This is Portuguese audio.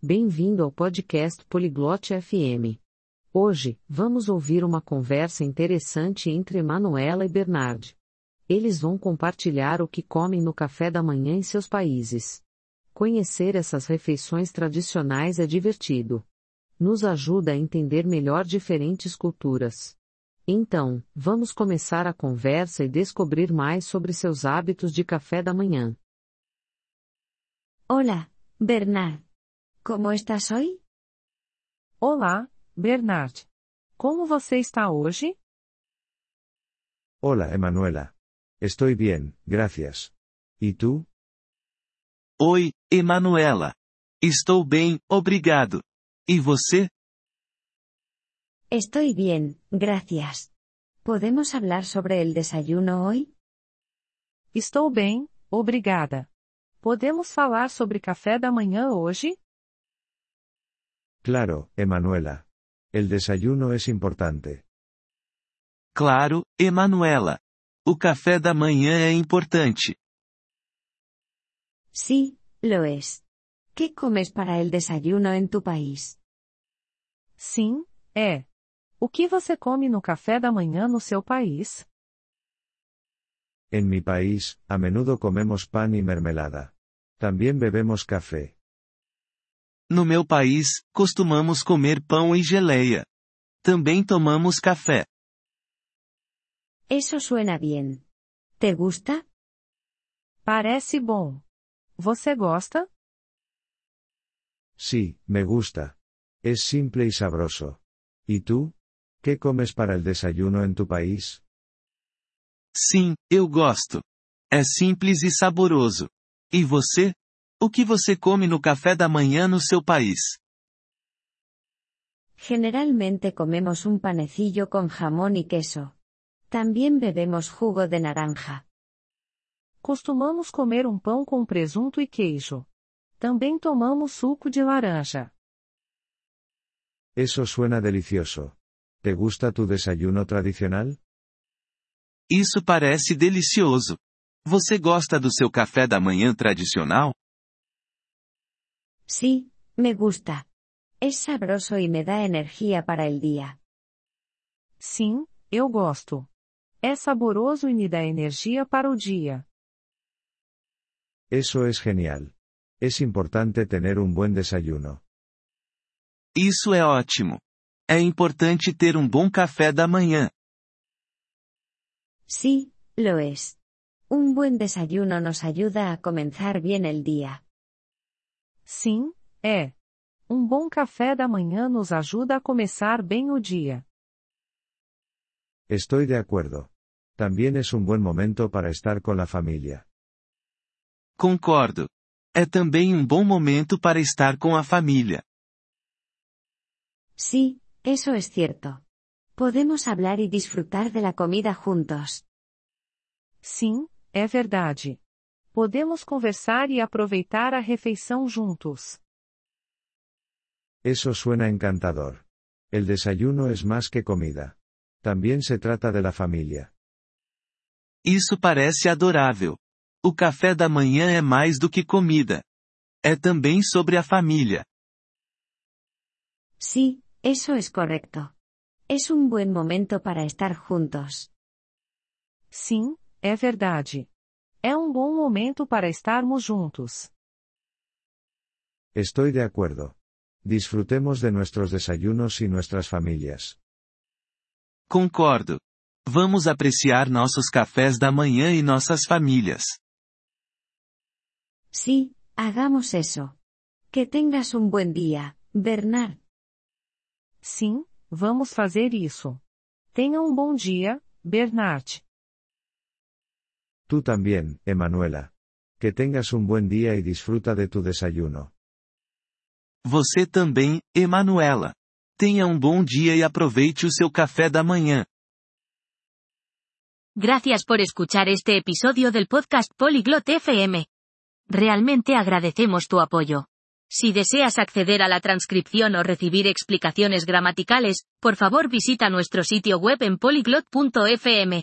Bem-vindo ao podcast Poliglote FM. Hoje, vamos ouvir uma conversa interessante entre Emanuela e Bernard. Eles vão compartilhar o que comem no café da manhã em seus países. Conhecer essas refeições tradicionais é divertido. Nos ajuda a entender melhor diferentes culturas. Então, vamos começar a conversa e descobrir mais sobre seus hábitos de café da manhã. Hola, Bernard. ¿Cómo estás hoy? Olá, Bernard. Como você está hoje? Hola, Emanuela. Estoy bien, gracias. ¿Y tú? Oi, Emanuela. Estou bem, obrigado. E você? Estoy bien, gracias. ¿Podemos hablar sobre el desayuno hoy? Estou bem, obrigada. Podemos falar sobre café da manhã hoje? Claro, Emanuela. El desayuno es importante. Claro, Emanuela. O café da manhã é importante. Sí, lo es. ¿Qué comes para el desayuno en tu país? Sim, é. O que você come no café da manhã no seu país? En mi país, a menudo comemos pan y mermelada. También bebemos café. No meu país, costumamos comer pão e geleia. Também tomamos café. Eso suena bien. ¿Te gusta? Parece bom. Você gosta? Sí, me gusta. Es simple y sabroso. ¿Y tú? ¿Qué comes para el desayuno en tu país? Sim, eu gosto. É simples e saboroso. E você? O que você come no café da manhã no seu país? Generalmente comemos un panecillo con jamón y queso. También bebemos jugo de naranja. Costumamos comer um pão com presunto e queijo. Também tomamos suco de laranja. Eso suena delicioso. ¿Te gusta tu desayuno tradicional? Isso parece delicioso. Você gosta do seu café da manhã tradicional? Sí, me gusta. Es sabroso y me da energía para el día. Sim, eu gosto. É saboroso e me dá energia para o dia. Eso es genial. Es importante tener un buen desayuno. Isso é ótimo. É importante ter um bom café da manhã. Sí, lo es. Un buen desayuno nos ayuda a comenzar bien el día. Sim, é. Um bom café da manhã nos ajuda a começar bem o dia. Estoy de acuerdo. También es un buen momento para estar con la familia. Concordo. É também um bom momento para estar com a família. Sí, eso es cierto. Podemos hablar y disfrutar de la comida juntos. Sim, é verdade. Podemos conversar e aproveitar a refeição juntos. Eso suena encantador. El desayuno es más que comida. También se trata de la familia. Isso parece adorável. O café da manhã é mais do que comida. É também sobre a família. Sí, eso es correcto. Es un buen momento para estar juntos. Sim, é verdade. É um bom momento para estarmos juntos. Estoy de acuerdo. Disfrutemos de nuestros desayunos y nuestras familias. Concordo. Vamos apreciar nossos cafés da manhã e nossas famílias. Sí, hagamos eso. Que tengas un buen día, Bernard. Sim, vamos fazer isso. Tenha um bom dia, Bernard. Tú también, Emanuela. Que tengas un buen día y disfruta de tu desayuno. Você também, Emanuela. Tenha um bom dia e aproveite o seu café da manhã. Gracias por escuchar este episodio del podcast Polyglot FM. Realmente agradecemos tu apoyo. Si deseas acceder a la transcripción o recibir explicaciones gramaticales, por favor visita nuestro sitio web en polyglot.fm.